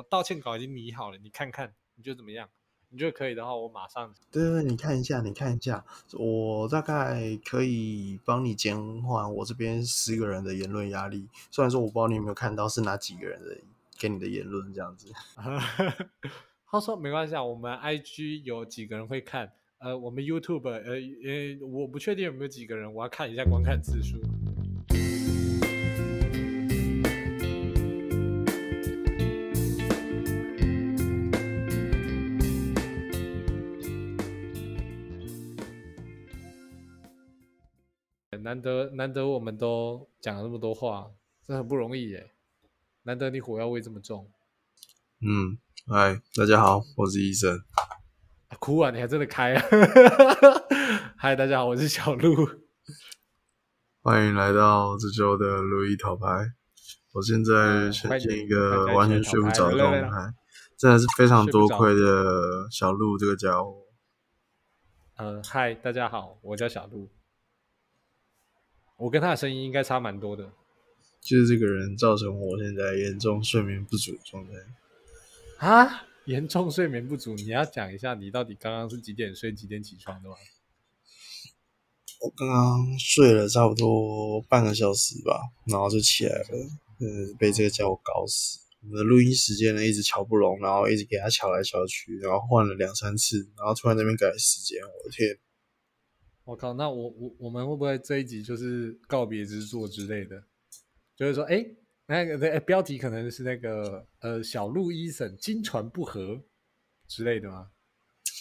我道歉稿已经拟好了，你看看，你觉得怎么样？你觉得可以的话，我马上。对对对，你看一下，你看一下，我大概可以帮你减缓我这边十个人的言论压力。虽然说我不知道你有没有看到是哪几个人的给你的言论这样子。他说没关系啊，我们 IG 有几个人会看，呃，我们 YouTube 呃呃，我不确定有没有几个人，我要看一下观看次数。难得难得，我们都讲了那么多话，这很不容易耶。难得你火药味这么重。嗯，嗨，大家好，我是医生。哭啊！你还真的开啊！嗨，大家好，我是小鹿。欢迎来到这周的路易讨牌。我现在呈现一个完全睡不着的状态，真的是非常多亏的小鹿这个家伙。呃，嗨，大家好，我叫小鹿。我跟他的声音应该差蛮多的，就是这个人造成我现在严重睡眠不足状态啊！严重睡眠不足，你要讲一下你到底刚刚是几点睡几点起床的吗？我刚刚睡了差不多半个小时吧，然后就起来了，嗯，被这个家伙搞死。我们的录音时间呢一直瞧不拢，然后一直给他瞧来瞧去，然后换了两三次，然后突然那边改时间，我的天！我靠，那我我我们会不会这一集就是告别之作之类的？就是说，哎，那个那，标题可能是那个呃，小鹿医生金船不合之类的吗？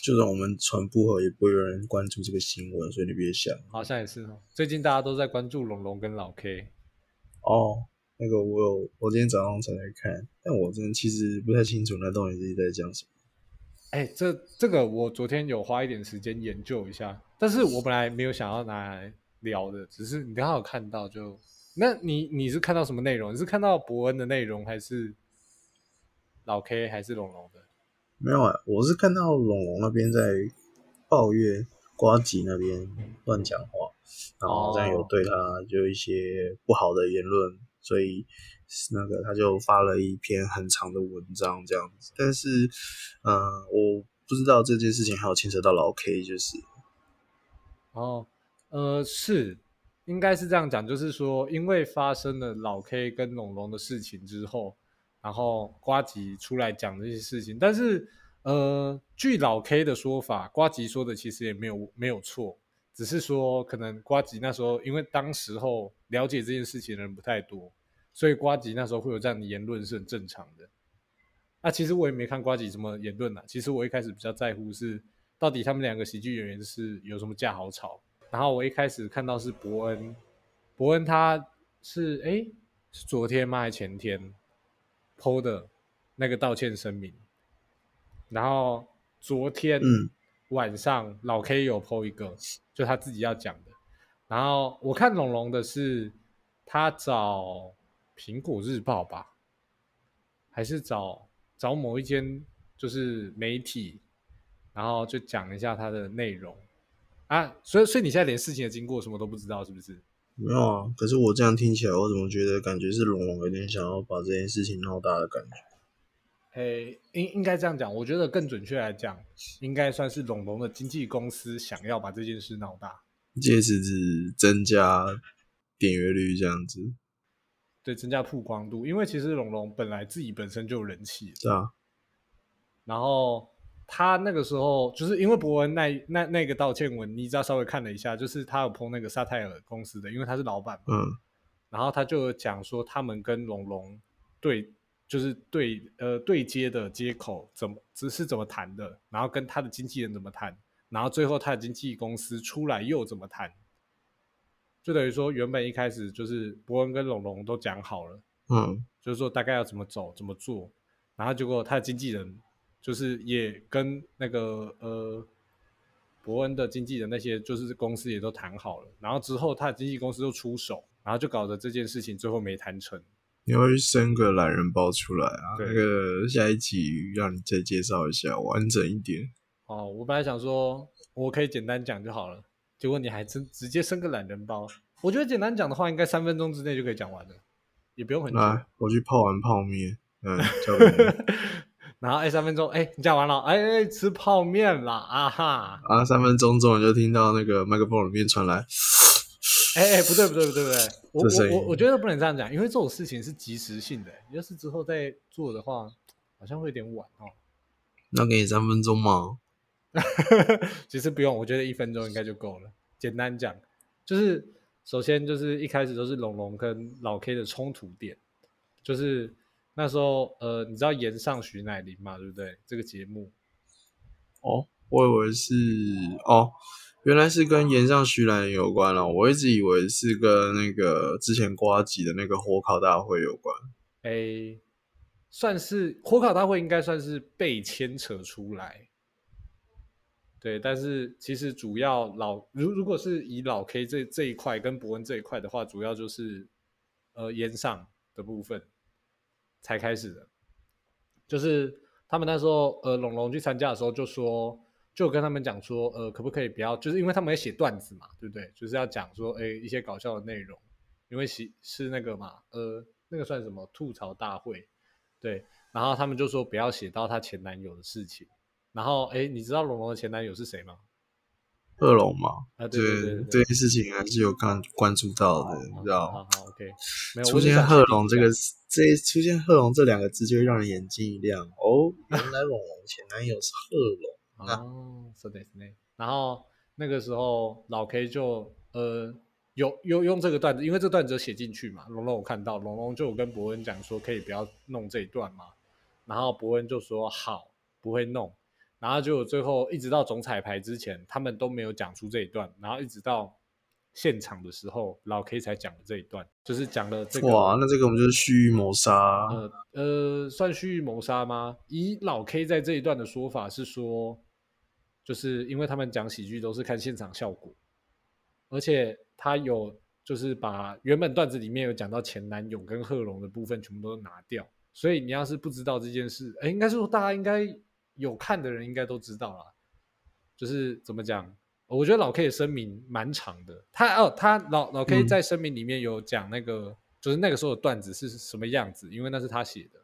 就算我们传不合，也不会有人关注这个新闻，所以你别想。好像也是哦，最近大家都在关注龙龙跟老 K。哦，那个我有，我今天早上才来看，但我真的其实不太清楚那到底是在讲什么。哎，这这个我昨天有花一点时间研究一下，但是我本来没有想要拿来聊的，只是你刚好看到就，那你你是看到什么内容？你是看到伯恩的内容，还是老 K 还是龙龙的？没有啊，我是看到龙龙那边在抱怨瓜吉那边乱讲话，然后好像有对他就一些不好的言论，所以。是那个他就发了一篇很长的文章这样子，但是，呃，我不知道这件事情还有牵扯到老 K，就是，哦，呃，是，应该是这样讲，就是说，因为发生了老 K 跟龙龙的事情之后，然后瓜吉出来讲这些事情，但是，呃，据老 K 的说法，瓜吉说的其实也没有没有错，只是说可能瓜吉那时候因为当时候了解这件事情的人不太多。所以瓜吉那时候会有这样的言论是很正常的。那其实我也没看瓜吉什么言论呐。其实我一开始比较在乎是到底他们两个喜剧演员是有什么架好吵。然后我一开始看到是伯恩，伯恩他是哎是昨天吗还是前天剖的那个道歉声明。然后昨天晚上老 K 有剖一个，就他自己要讲的。然后我看龙龙的是他找。苹果日报吧，还是找找某一间就是媒体，然后就讲一下它的内容啊。所以，所以你现在连事情的经过什么都不知道，是不是？没有啊。可是我这样听起来，我怎么觉得感觉是龙龙有点想要把这件事情闹大的感觉？嘿，应应该这样讲。我觉得更准确来讲，应该算是龙龙的经纪公司想要把这件事闹大，借此是增加点阅率这样子。对，增加曝光度，因为其实龙龙本来自己本身就有人气，对啊。然后他那个时候就是因为伯恩那那那个道歉文，你知道稍微看了一下，就是他有碰那个沙泰尔公司的，因为他是老板嘛。嗯。然后他就讲说，他们跟龙龙对，就是对呃对接的接口怎么只是怎么谈的，然后跟他的经纪人怎么谈，然后最后他的经纪公司出来又怎么谈。就等于说，原本一开始就是伯恩跟龙龙都讲好了，嗯，就是说大概要怎么走、怎么做，然后结果他的经纪人就是也跟那个呃伯恩的经纪人那些就是公司也都谈好了，然后之后他的经纪公司就出手，然后就搞得这件事情最后没谈成。你会生个懒人包出来啊？那个下一集让你再介绍一下完整一点。哦，我本来想说我可以简单讲就好了。结果你还真直接生个懒人包，我觉得简单讲的话，应该三分钟之内就可以讲完了，也不用很久。来，我去泡完泡面。嗯，交给你。然后哎，三分钟，哎，你讲完了，哎哎，吃泡面啦，啊哈，啊，三分钟之后你就听到那个麦克风里面传来，哎哎，不对不对不对不对，我我我我觉得不能这样讲，因为这种事情是即时性的，要是之后再做的话，好像会有点晚哦。那给你三分钟嘛。其实不用，我觉得一分钟应该就够了。简单讲，就是首先就是一开始都是龙龙跟老 K 的冲突点，就是那时候呃，你知道岩上徐乃麟嘛，对不对？这个节目哦，我以为是哦，原来是跟岩上徐乃麟有关了。我一直以为是跟那个之前瓜吉的那个火烤大会有关。诶，算是火烤大会应该算是被牵扯出来。对，但是其实主要老如如果是以老 K 这这一块跟伯恩这一块的话，主要就是呃烟上的部分才开始的，就是他们那时候呃龙龙去参加的时候就说，就跟他们讲说，呃可不可以不要，就是因为他们要写段子嘛，对不对？就是要讲说，哎一些搞笑的内容，因为是是那个嘛，呃那个算什么吐槽大会，对，然后他们就说不要写到她前男友的事情。然后，哎，你知道龙龙的前男友是谁吗？贺龙吗，啊，对对对，这件事情还是有看关注到的，你知道好好，OK，没有出现贺龙这个这出现贺龙这两个字，就会让人眼睛一亮。哦，原来龙龙前男友是贺龙哦，是的，是的。然后那个时候老 K 就呃有有用这个段子，因为这段子有写进去嘛，龙龙我看到龙龙就有跟伯恩讲说可以不要弄这一段嘛，然后伯恩就说好，不会弄。然后就最后一直到总彩排之前，他们都没有讲出这一段。然后一直到现场的时候，老 K 才讲了这一段，就是讲了这个。哇，那这个我们就是蓄意谋杀。呃呃，算蓄意谋杀吗？以老 K 在这一段的说法是说，就是因为他们讲喜剧都是看现场效果，而且他有就是把原本段子里面有讲到前男友跟贺龙的部分全部都拿掉。所以你要是不知道这件事，哎，应该是说大家应该。有看的人应该都知道啦，就是怎么讲？我觉得老 K 的声明蛮长的。他哦，他老老 K 在声明里面有讲那个，就是那个时候的段子是什么样子，因为那是他写的。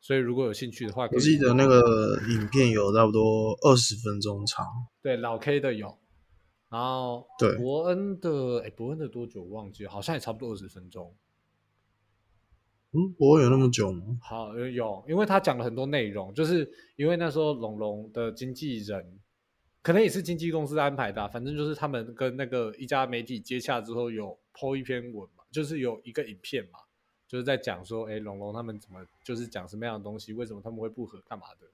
所以如果有兴趣的话，我记得那个影片有差不多二十分钟长。对，老 K 的有，然后对伯恩的，哎，伯恩的多久忘记？好像也差不多二十分钟。嗯，不会有那么久吗？好，有，因为他讲了很多内容，就是因为那时候龙龙的经纪人，可能也是经纪公司安排的，反正就是他们跟那个一家媒体接洽之后，有抛一篇文嘛，就是有一个影片嘛，就是在讲说，哎，龙龙他们怎么，就是讲什么样的东西，为什么他们会不和，干嘛的？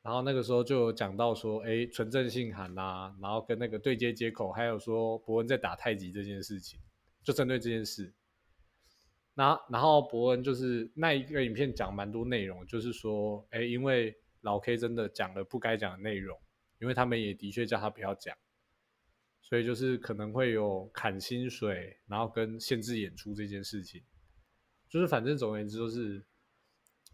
然后那个时候就有讲到说，哎，纯正信函呐，然后跟那个对接接口，还有说伯恩在打太极这件事情，就针对这件事。然后，然后伯恩就是那一个影片讲蛮多内容，就是说，哎，因为老 K 真的讲了不该讲的内容，因为他们也的确叫他不要讲，所以就是可能会有砍薪水，然后跟限制演出这件事情，就是反正总而言之就是，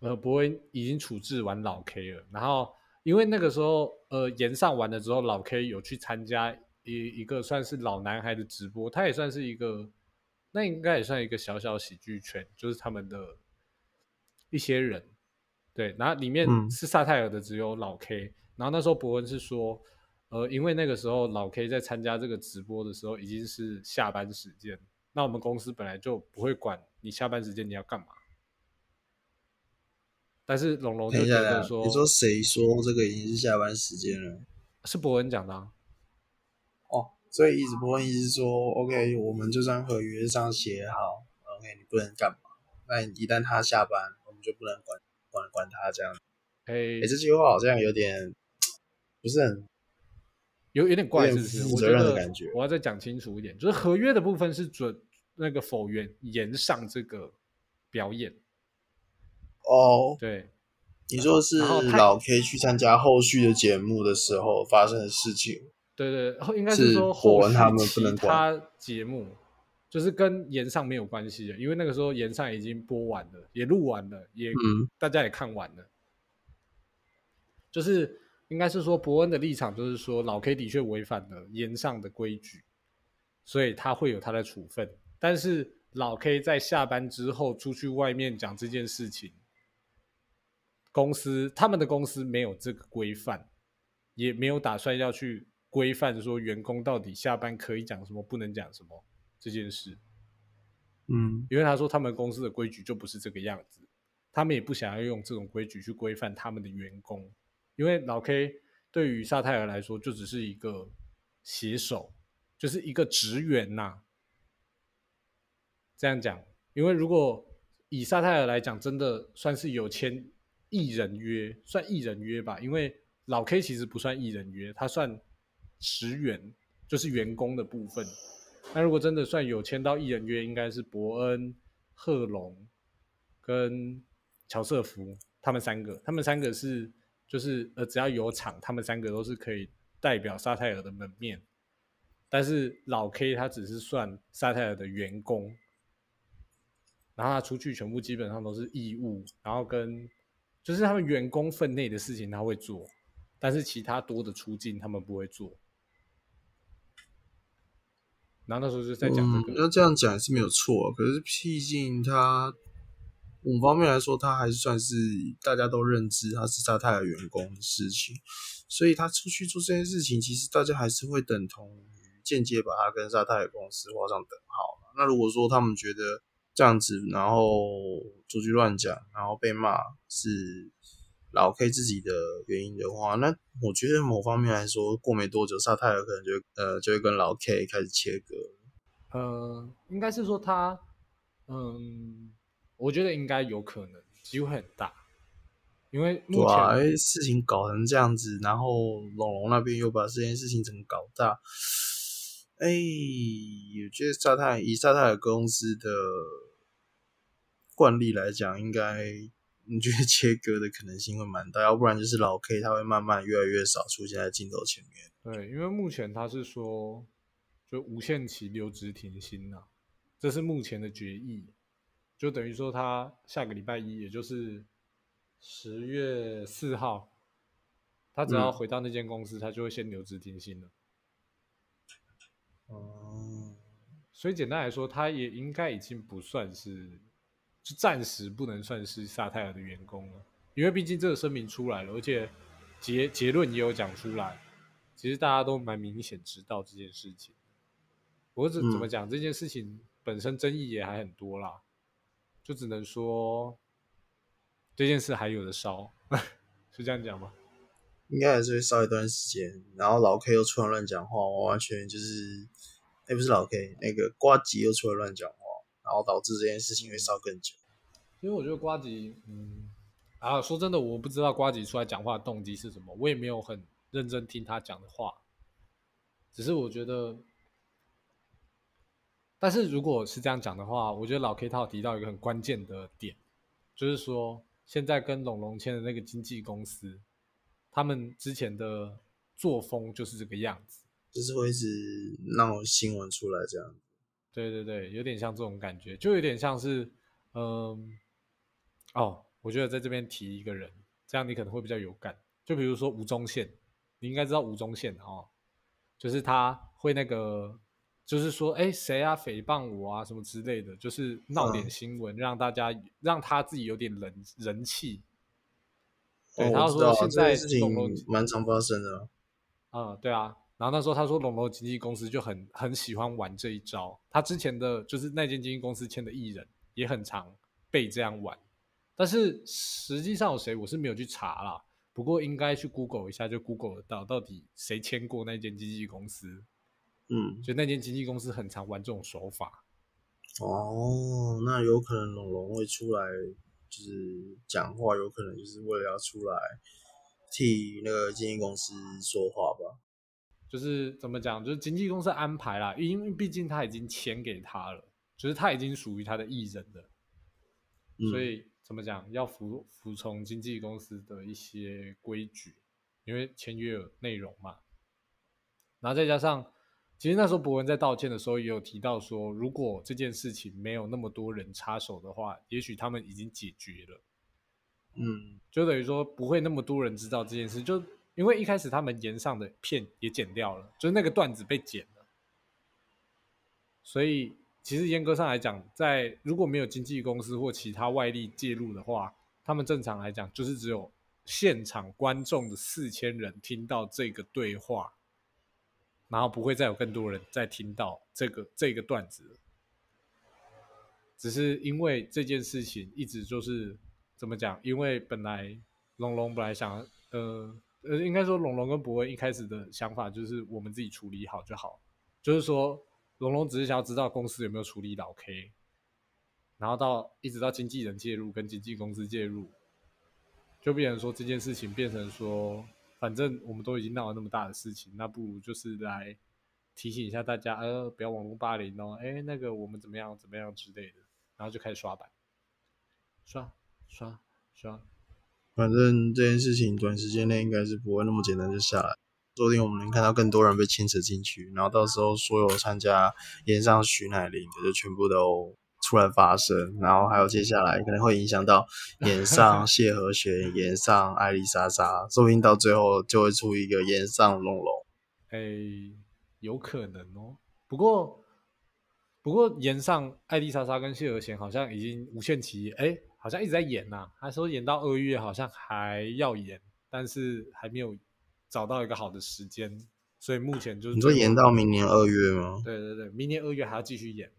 呃，伯恩已经处置完老 K 了。然后因为那个时候，呃，延上完了之后，老 K 有去参加一一个算是老男孩的直播，他也算是一个。那应该也算一个小小喜剧圈，就是他们的一些人，对，然后里面是萨泰尔的只有老 K，然后那时候伯恩是说，呃，因为那个时候老 K 在参加这个直播的时候已经是下班时间，那我们公司本来就不会管你下班时间你要干嘛，但是龙龙就觉得说，你说谁说这个已经是下班时间了？是伯恩讲的。哦。所以一直不问，意思说，OK，我们就算合约上写好，OK，你不能干嘛？那一旦他下班，我们就不能管管管他这样。哎，这句话好像有点不是很有有点怪，是不是？负责任的感觉。我要再讲清楚一点，就是合约的部分是准那个否原延上这个表演。哦，对，你说是老 K 去参加后续的节目的时候发生的事情。对对，应该是说后续其他节目，就是跟延上没有关系的，因为那个时候延上已经播完了，也录完了，也大家也看完了。就是应该是说伯恩的立场，就是说老 K 的确违反了延上的规矩，所以他会有他的处分。但是老 K 在下班之后出去外面讲这件事情，公司他们的公司没有这个规范，也没有打算要去规范说员工到底下班可以讲什么，不能讲什么这件事。嗯，因为他说他们公司的规矩就不是这个样子，他们也不想要用这种规矩去规范他们的员工，因为老 K 对于沙泰尔来说就只是一个写手，就是一个职员呐、这样讲，因为如果以沙泰尔来讲，真的算是有签艺人约，算艺人约吧，因为老 K 其实不算艺人约，他算职员，就是员工的部分。那如果真的算有签到艺人约，应该是伯恩、贺龙跟乔瑟夫他们三个，他们三个是就是呃只要有场，他们三个都是可以代表沙泰尔的门面。但是老 K 他只是算沙泰尔的员工，然后他出去全部基本上都是义务，然后跟就是他们员工分内的事情他会做，但是其他多的出境他们不会做。然后那时候就在讲嗯这，个，那这样讲也是没有错、啊，可是毕竟他五方面来说，他还是算是大家都认知他是沙泰的员工的事情，所以他出去做这件事情，其实大家还是会等同于间接把他跟沙泰的公司画上等号嘛。那如果说他们觉得这样子，然后出去乱讲，然后被骂是老 K 自己的原因的话，那我觉得某方面来说，过没多久，沙泰尔可能就呃就会跟老 K 开始切割了。呃，应该是说他，嗯，我觉得应该有可能，机会很大，因为目前、事情搞成这样子，然后龙龙那边又把这件事情整个搞大，哎，我觉得沙泰以沙泰尔公司的惯例来讲，应该你觉得切割的可能性会蛮大，要不然就是老 K 他会慢慢越来越少出现在镜头前面。对，因为目前他是说，就无限期留职停薪呐、这是目前的决议，就等于说他下个礼拜一，也就是十月四号，他只要嗯回到那间公司，他就会先留职停薪了。哦，所以简单来说，他也应该已经不算是，就暂时不能算是萨泰尔的员工了，因为毕竟这个声明出来了，而且结结论也有讲出来，其实大家都蛮明显知道这件事情。我怎嗯怎么讲、这件事情本身争议也还很多啦，就只能说这件事还有的烧，是这样讲吗？应该还是会烧一段时间，然后老 K 又出来乱讲话，完完全全就是，哎，不是老 K，那个瓜吉又出来乱讲话，然后导致这件事情会烧更久。因为我觉得瓜吉，嗯，啊，说真的，我不知道瓜吉出来讲话的动机是什么，我也没有很认真听他讲的话，只是我觉得，但是如果是这样讲的话，我觉得老 K 他有提到一个很关键的点，就是说现在跟龙龙签的那个经纪公司，他们之前的作风就是这个样子。就是会一直闹新闻出来这样。对对对，有点像这种感觉，就有点像是，嗯，哦，我觉得在这边提一个人，这样你可能会比较有感。就比如说吴宗宪，你应该知道吴宗宪哦，就是他会那个，就是说，哎，谁啊诽谤我啊什么之类的，就是闹点嗯新闻，让大家让他自己有点人人气。对，哦，他说现在这件事情蛮常发生的啊。啊、对啊。然后那时候他说，龙龙经纪公司就很很喜欢玩这一招。他之前的就是那间经纪公司签的艺人也很常被这样玩，但是实际上有谁我是没有去查啦。不过应该去 Google 一下，就 Google 得到到底谁签过那间经纪公司。嗯，就那间经纪公司很常玩这种手法。哦，那有可能龙龙会出来，就是讲话，有可能就是为了要出来替那个经纪公司说话吧。就是怎么讲，就是经纪公司安排啦，因为毕竟他已经签给他了，就是他已经属于他的艺人了。嗯、所以怎么讲，要服服从经纪公司的一些规矩，因为签约有内容嘛。然后再加上，其实那时候博文在道歉的时候也有提到说，如果这件事情没有那么多人插手的话，也许他们已经解决了，嗯，就等于说不会那么多人知道这件事。就因为一开始他们延上的片也剪掉了，就是那个段子被剪了，所以其实严格上来讲，在如果没有经纪公司或其他外力介入的话，他们正常来讲就是只有现场观众的四千人听到这个对话，然后不会再有更多人再听到这个这个段子。只是因为这件事情一直就是怎么讲？因为本来龙龙本来想，呃呃，应该说龙龙跟博文一开始的想法就是我们自己处理好就好，就是说龙龙只是想要知道公司有没有处理老 K，然后到一直到经纪人介入跟经纪公司介入，就变成说这件事情变成说，反正我们都已经闹了那么大的事情，那不如就是来提醒一下大家，呃，不要网络霸凌哦，哎，那个我们怎么样怎么样之类的。然后就开始刷板，刷刷刷。反正这件事情短时间内应该是不会那么简单就下来，说不定我们能看到更多人被牵扯进去，然后到时候所有参加演上徐乃麟的就全部都出来发声，然后还有接下来可能会影响到演上谢和弦、演上艾丽莎莎，说不定到最后就会出一个演上龙龙。哎，有可能哦，不过。不过岩上艾丽莎莎跟谢和弦好像已经无限期，哎，好像一直在演呐。他说演到二月好像还要演，但是还没有找到一个好的时间，所以目前就是你说演到明年二月吗？对对对，明年二月还要继续演。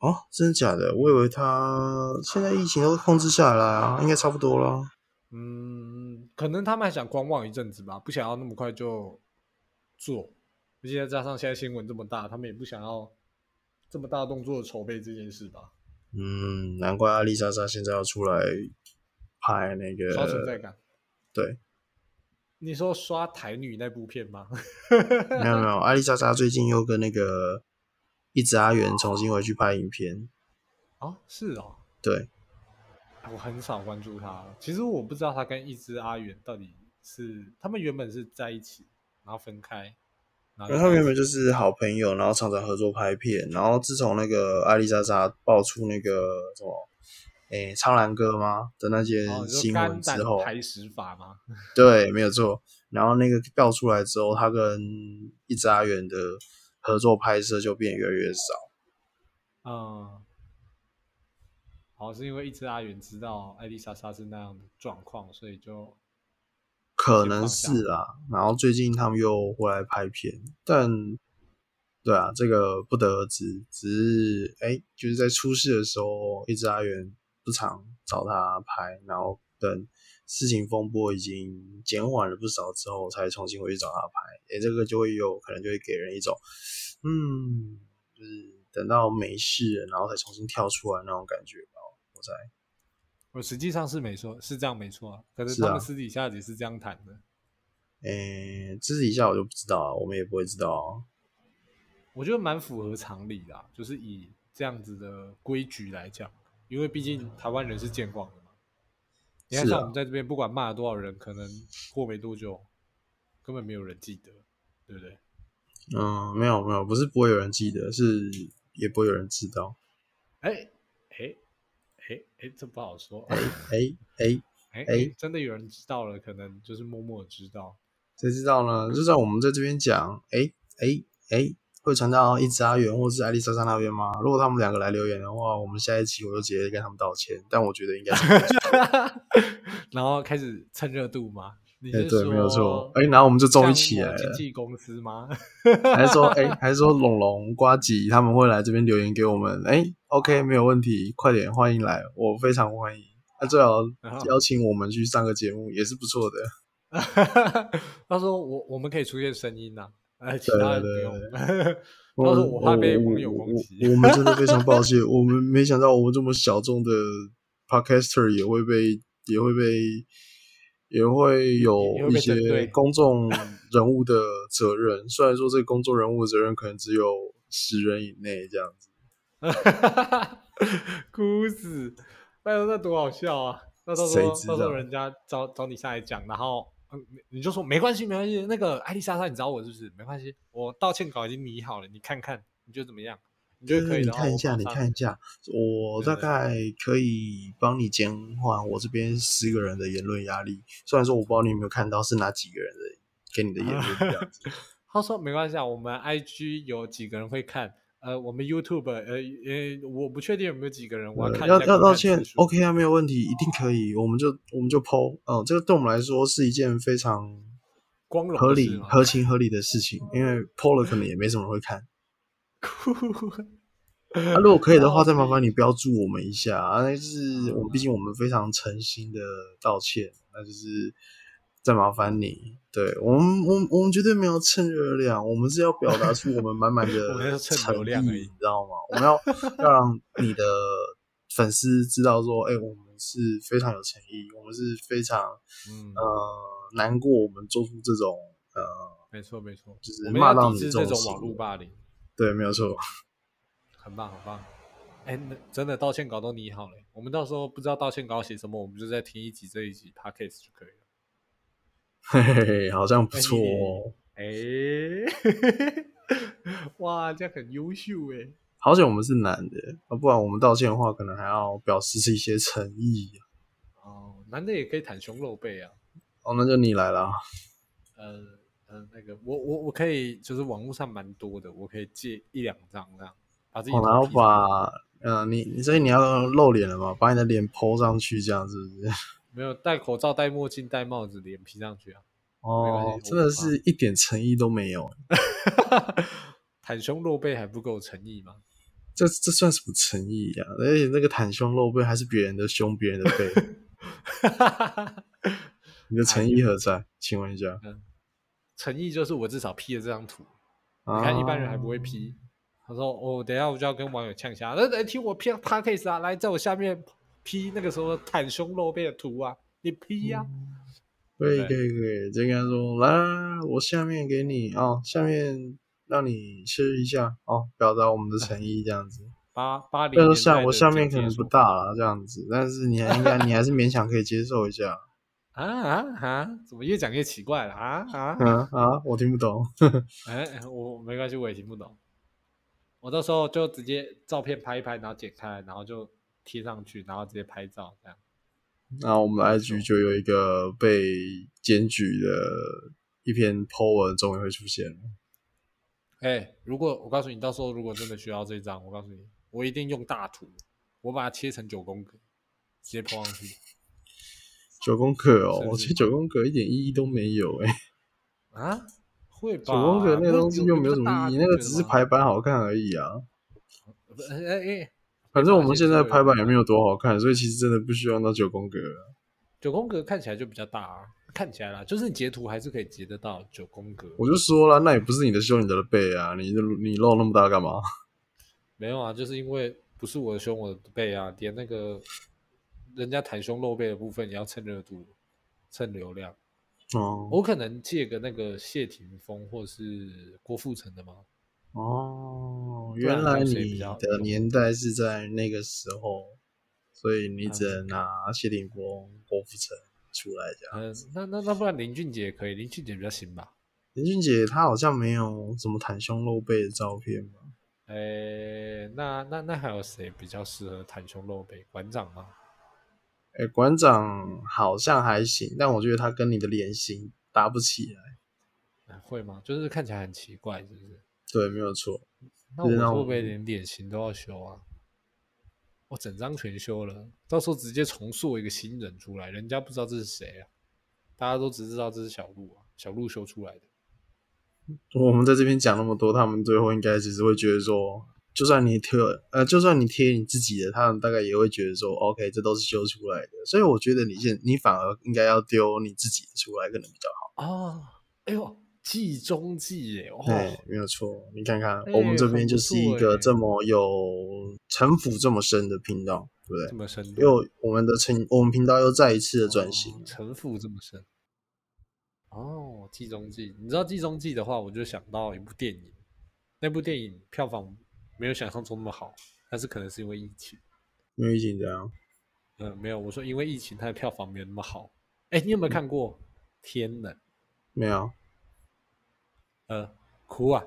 哦，真的假的？我以为他现在疫情都控制下来啊，应该差不多了。嗯，可能他们还想观望一阵子吧，不想要那么快就做，而且加上现在新闻这么大，他们也不想要。这么大动作的筹备这件事吧，嗯，难怪阿丽莎莎现在要出来拍那个刷存在感。对，你说刷台女那部片吗？没有没有，阿丽莎莎最近又跟那个一直阿元重新回去拍影片。哦，是哦。对，我很少关注他。其实我不知道他跟一只阿元到底是他们原本是在一起，然后分开。然后他原本就是好朋友，然后常常合作拍片。然后自从那个艾丽莎莎爆出那个什么，诶，苍兰哥吗的那件新闻之后，开始法吗？对，没有错。然后那个爆出来之后，他跟一只阿元的合作拍摄就变越来越少。嗯，好，是因为一只阿元知道艾丽莎莎是那样的状况，所以就。可能是啊，然后最近他们又回来拍片，但对啊，这个不得而知。只是哎，就是在出事的时候，一直阿元不常找他拍，然后等事情风波已经减缓了不少之后，才重新回去找他拍。哎，这个就会有可能就会给人一种，嗯，就是等到没事了，然后才重新跳出来那种感觉吧。我猜。我实际上是没错，是这样没错，可是他们私底下也是这样谈的。诶，私底下我就不知道啊，我们也不会知道啊。我觉得蛮符合常理的，就是以这样子的规矩来讲，因为毕竟台湾人是见惯的嘛。你看，像我们在这边，不管骂了多少人，可能过没多久，根本没有人记得，对不对？嗯，没有没有，不是不会有人记得，是也不会有人知道。哎哎。哎哎，这不好说。哎哎哎哎，真的有人知道了，可能就是默默知道。谁知道呢？就在我们在这边讲，哎哎哎，会传到一只阿元或是艾丽莎莎那边吗？如果他们两个来留言的话，我们下一期我就直接跟他们道歉。但我觉得应该是，然后开始蹭热度吗？哎，对，没有错。哎，然后我们就终于起来了。经纪公司吗？还是说，哎，还是说龙龙瓜吉他们会来这边留言给我们？哎，OK，没有问题，快点欢迎来，我非常欢迎。那最好邀请我们去上个节目也是不错的。他说我我们可以出现声音呐，哎，其他不用。他说我怕被网友攻击。我们真的非常抱歉，我们没想到我们这么小众的 Podcaster 也会被也会被。也会有一些公众人物的责任，虽然说这个公众人物的责任可能只有十人以内这样子，哭死！哎呦，那多好笑啊！那到时候到时候人家找找你下来讲，然后嗯，你就说没关系没关系，那个艾丽莎莎你找我是不是？没关系，我道歉稿已经拟好了，你看看你觉得怎么样？就是你看一下，你看一下，我大概可以帮你减缓我这边十个人的言论压力。虽然说我不知道你有没有看到是哪几个人的给你的言论这样子。他说没关系啊，我们 IG 有几个人会看，呃，我们 YouTube 呃呃，我不确定有没有几个人，我要看要要道歉，OK 啊，没有问题，一定可以，我们就我们就剖，哦、这个对我们来说是一件非常光荣合理、合情合理的事情，因为剖了可能也没什么人会看。啊，如果可以的话，再麻烦你标注我们一下啊，那就是我们毕竟我们非常诚心的道歉，那就是再麻烦你，对我们我们我们绝对没有蹭热量，我们是要表达出我们满满 我们的诚意，流量而已。你知道吗？我们要要让你的粉丝知道说，哎、我们是非常有诚意，我们是非常嗯，呃难过，我们做出这种呃，没错没错，就是骂到你这种网络霸凌，对，没有错。很棒很棒。哎，那真的道歉稿都拟好了，我们到时候不知道道歉稿写什么，我们就再听一集这一集 podcast 就可以了。嘿嘿嘿，好像不错哦。哎，哇，这样很优秀哎。好险我们是男的，啊，不然我们道歉的话，可能还要表示一些诚意。哦，男的也可以袒胸露背啊。哦，那就你来啦。呃呃，那个我我我可以，就是网络上蛮多的，我可以借一两张这样，把自己哦，然后把，呃，你你所以你要露脸了吗？把你的脸 PO 上去，这样是不是？没有戴口罩、戴墨镜、戴帽子，脸 P 上去啊。哦，真的是一点诚意都没有。袒胸露背还不够诚意吗？这这算什么诚意呀、而且那个袒胸露背还是别人的胸，别人的背，你的诚意何在？请问一下。诚意就是我至少 P 了这张图，啊你看一般人还不会 P。他说：“哦，等一下我就要跟网友呛下，那来听我 P p a c k a s e 啊，来在我下面 P 那个时候袒胸露背的图啊，你 P 呀、可以可对以可以，就跟他说，来，我下面给你哦，下面让你吃一下哦，表达我们的诚意这样子。八八零但年代的是下我下面可能不大了，这样子，但是你还应该你还是勉强可以接受一下。啊啊啊！怎么越讲越奇怪了啊啊！啊啊，我听不懂。哎，我没关系，我也听不懂。我到时候就直接照片拍一拍，然后剪开，然后就贴上去，然后直接拍照这样。那我们 IG 就有一个被检举的一篇 po 文，终于会出现了。哎，如果我告诉你，到时候如果真的需要这张，我告诉你，我一定用大图，我把它切成九宫格，直接 po 上去。九宫格哦，我觉得九宫格一点意义都没有哎、啊？会吧？九宫格那个东西又没有什么意义，那个只是排版。好看而已啊。不哎哎哎，反正我们现在排版也没有多好看，所以其实真的不需要到九宫格啊。九宫格看起来就比较大啊，看起来啦，就是你截图还是可以截得到九宫格。我就说了，那也不是你的胸，你的背啊，你你露那么大干嘛？没有啊，就是因为不是我的胸，我的背啊，连那个人家袒胸露背的部分你要蹭热度、蹭流量。哦我可能借个那个谢霆锋或是郭富城的吗？哦，原来你的年代是在那个时候，所以你只能拿谢霆锋、郭富城出来这样。嗯，那那那不然林俊杰也可以，林俊杰比较行吧？林俊杰他好像没有什么袒胸露背的照片吧？诶，那那那还有谁比较适合袒胸露背？馆长吗？哎、馆长好像还行，但我觉得他跟你的脸型搭不起来。啊会吗？就是看起来很奇怪，是不是？对，没有错。那我会不会连脸型都要修啊？我整张全修了，到时候直接重塑一个新人出来，人家不知道这是谁啊，大家都只知道这是小鹿啊，小鹿修出来的。我们在这边讲那么多，他们最后应该只是会觉得说，就算你贴呃，就算你贴你自己的，他们大概也会觉得说，OK，这都是修出来的。所以我觉得你现你反而应该要丢你自己出来，可能比较好。啊，哎呦，计中计耶！哦，对，没有错。你看看，哎我们这边就是一个这么有城府这么深的频道，对不对这对？么深度，又我们的城，我们频道又再一次的转型哦，城府这么深。哦，计中计，你知道计中计的话，我就想到一部电影，那部电影票房没有想象中那么好，但是可能是因为疫情。因为疫情这样。嗯，没有，我说因为疫情，它的票房没有那么好。哎，你有没有看过《天能》？没有，呃，哭啊，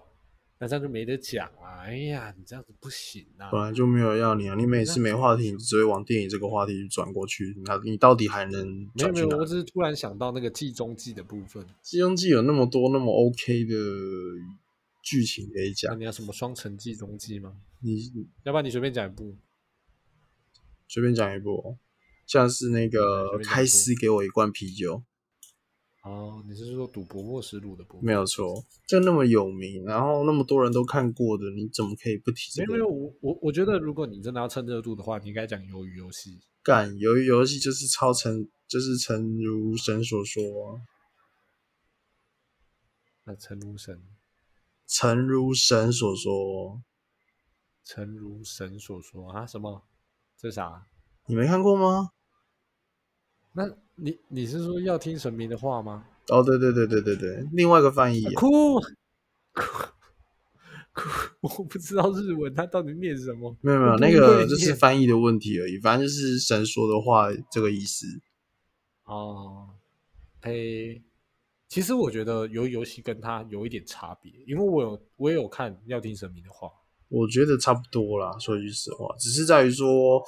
那这样就没得讲啊！哎呀，你这样子不行啊！本来就没有要你啊！你每次没话题，你只会往电影这个话题转过去，那你到底还能没有没有，我？只是突然想到那个计中计的部分。《西游记》有那么多那么 OK 的剧情可以那讲。你要什么双城记中记吗？你要不然你随便讲一部。随便讲一部哦，像是那随个开司给我一罐啤酒，哦，你是说《赌博默示录》的部？没有错，就那么有名，然后那么多人都看过的，你怎么可以不提这个？没有没有，我我我觉得如果你真的要蹭热度的话，你应该讲鱿鱼游戏。干，鱿鱼游戏就是超成，就是诚如神所说啊，那诚如神，诚如神所说，诚如神所说啊，什么？这啥？你没看过吗？那你你是说要听神明的话吗？哦，对对对对对对，另外一个翻译啊、哭哭哭！我不知道日文它到底念什么。没有没有，那个就是翻译的问题而已，反正就是神说的话这个意思。哦，诶，其实我觉得游游戏跟它有一点差别，因为我有我也有看要听神明的话。我觉得差不多啦，说句实话，只是在于说，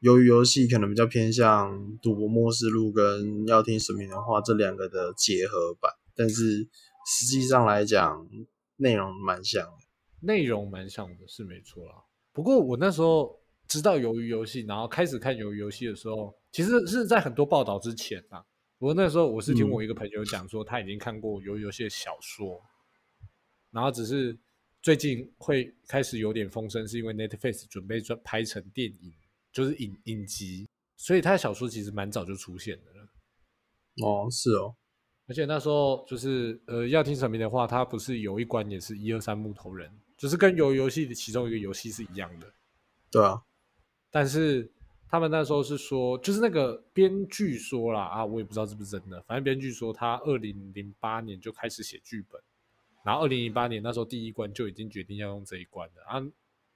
由于游戏可能比较偏向《赌博末世录》跟《要听神明的话》这两个的结合版，但是实际上来讲，内容蛮像的。内容蛮像的，是没错啦。不过我那时候知道鱿鱼游戏，然后开始看鱿鱼游戏的时候，其实是在很多报道之前啊。不过那时候我是听嗯我一个朋友讲说，他已经看过鱿鱼游戏的小说，然后只是最近会开始有点风声，是因为 Netflix 准备转拍成电影，就是影影集，所以他的小说其实蛮早就出现的了。哦，是哦，而且那时候就是呃，要听神明的话，他不是有一关也是一二三木头人，就是跟游游戏的其中一个游戏是一样的。对啊，但是他们那时候是说，就是那个编剧说啦啊，我也不知道是不是真的，反正编剧说他二零零八年就开始写剧本，然后二零零八年那时候第一关就已经决定要用这一关了啊，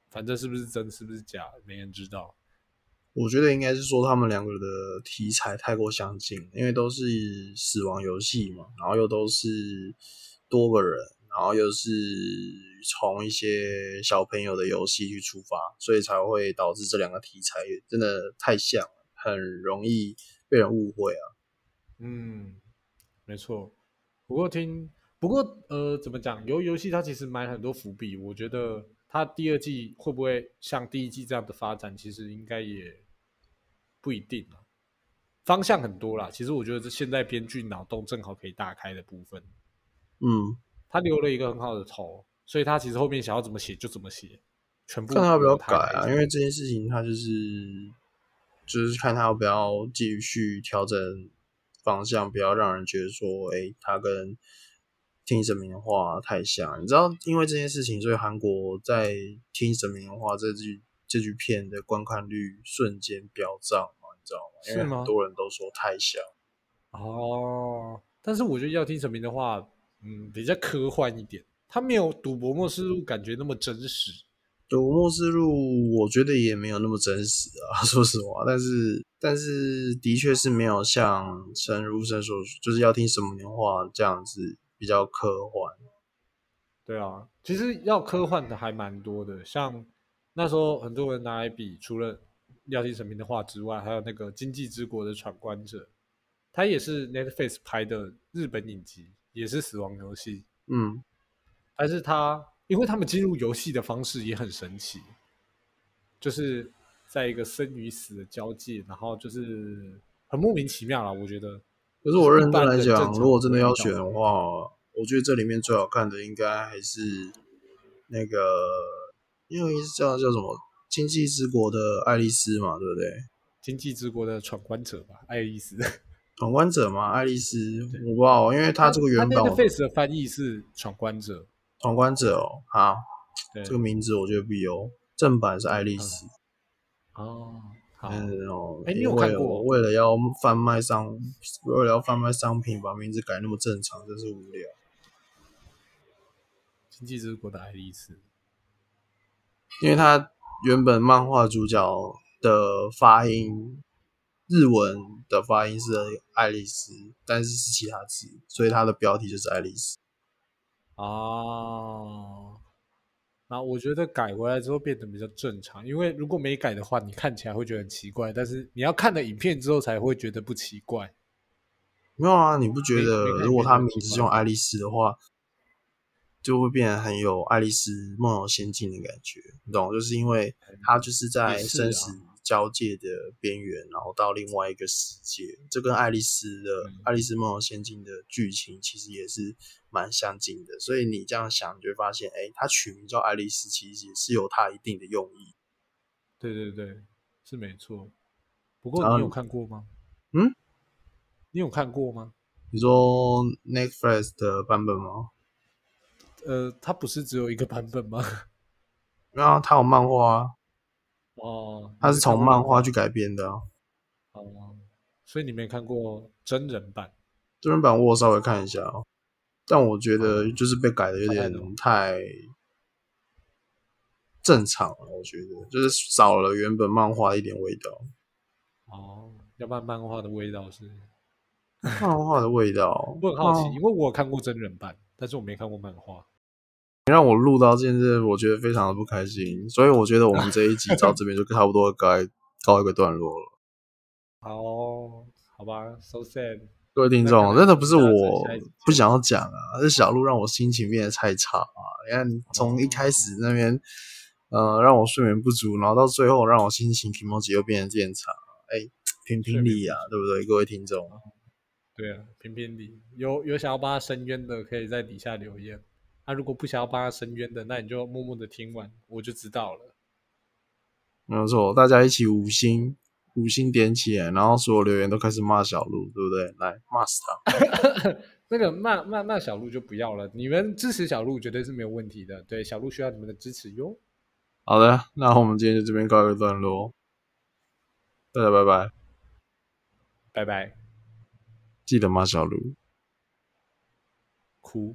反正是不是真是不是假，没人知道。我觉得应该是说他们两个的题材太过相近，因为都是死亡游戏嘛，然后又都是多个人，然后又是从一些小朋友的游戏去出发，所以才会导致这两个题材真的太像了，很容易被人误会啊。嗯，没错。不过听，不过呃，怎么讲？游游戏它其实埋很多伏笔，我觉得它第二季会不会像第一季这样的发展，其实应该也不一定啊。方向很多啦，其实我觉得这现在编剧脑洞正好可以大开的部分，嗯，他留了一个很好的头，所以他其实后面想要怎么写就怎么写，全部看他要不要改啊，因为这件事情他就是就是看他要不要继续调整方向，不要让人觉得说，哎、他跟听神明的话太像。你知道，因为这件事情，所以韩国在听神明的话这句这句片的观看率瞬间飙涨嘛，你知道吗？因为很多人都说太像。哦，但是我觉得要听神明的话，嗯，比较科幻一点，它没有《赌博默示录》感觉那么真实。赌博默示录，我觉得也没有那么真实啊，说实话。但是，但是的确是没有像陈如生所，就是要听什么年话这样子比较科幻。对啊，其实要科幻的还蛮多的，像那时候很多人拿来比，除了要听神明的话之外，还有那个《经济之国的闯关者》，它也是 Netflix 拍的日本影集，也是死亡游戏，嗯，但是他因为他们进入游戏的方式也很神奇，就是在一个生与死的交界，然后就是很莫名其妙啦，我觉得。可是我认真来讲，如果真的要选的话，我觉得这里面最好看的应该还是那个，因为叫叫什么《经济之国的爱丽丝》嘛，对不对？经济之国的闯关者吧，爱丽丝。闯关者吗，爱丽丝，我不知道，因为它这个原版它我 Face 的翻译是闯关者，闯关者哦，啊，对，这个名字我觉得不优，正版是爱丽丝。哦，好，哎你有看过？我为了要贩卖商，为了要贩卖商品，把名字改那么正常，真是无聊。经济之国的爱丽丝，因为他原本漫画主角的发音，日文的发音是爱丽丝，但是是其他字，所以它的标题就是爱丽丝。哦，那我觉得改回来之后变得比较正常，因为如果没改的话，你看起来会觉得很奇怪，但是你要看了影片之后才会觉得不奇怪。没有啊，你不觉得如果他名字用爱丽丝的话，就会变得很有《爱丽丝梦游仙境》的感觉，你懂？就是因为他就是在生死啊交界的边缘，然后到另外一个世界，这跟爱丽丝的《嗯爱丽丝梦游仙境》的剧情其实也是蛮相近的。所以你这样想，你就会发现，哎，它取名叫爱丽丝，其实也是有它一定的用意。对对对，是没错。不过你有看过吗？嗯，你有看过吗？你说 Netflix 的版本吗？呃，它不是只有一个版本吗？啊，它有漫画啊，哦，它是从漫画去改编的啊。哦，所以你没看过真人版？真人版我稍微看一下哦，但我觉得哦就是被改的有点太正常了，我觉得就是少了原本漫画一点味道。哦，要不然漫画的味道是？漫画的味道，我很好奇，哦因为我有看过真人版，但是我没看过漫画。你让我录到现在，我觉得非常的不开心，所以我觉得我们这一集到这边就差不多该告一个段落了。哦，好吧，so sad。各位听众，真的不是我不想要讲啊，是小鹿让我心情变得太差啊！你看，从一开始那边，呃，让我睡眠不足，然后到最后让我心情皮毛级又变得变差，哎，评评理啊，对不对？各位听众，对啊，评评理，有有想要帮他伸冤的，可以在底下留言。那、如果不想要帮他伸冤的，那你就默默的听完，我就知道了。没有错，大家一起五星五星点起来，然后所有留言都开始骂小鹿，对不对？来骂死他！那个骂骂骂小鹿就不要了，你们支持小鹿绝对是没有问题的。对，小鹿需要你们的支持哟。好的，那我们今天就这边告一个段落，大家拜拜，拜拜，记得骂小鹿。哭。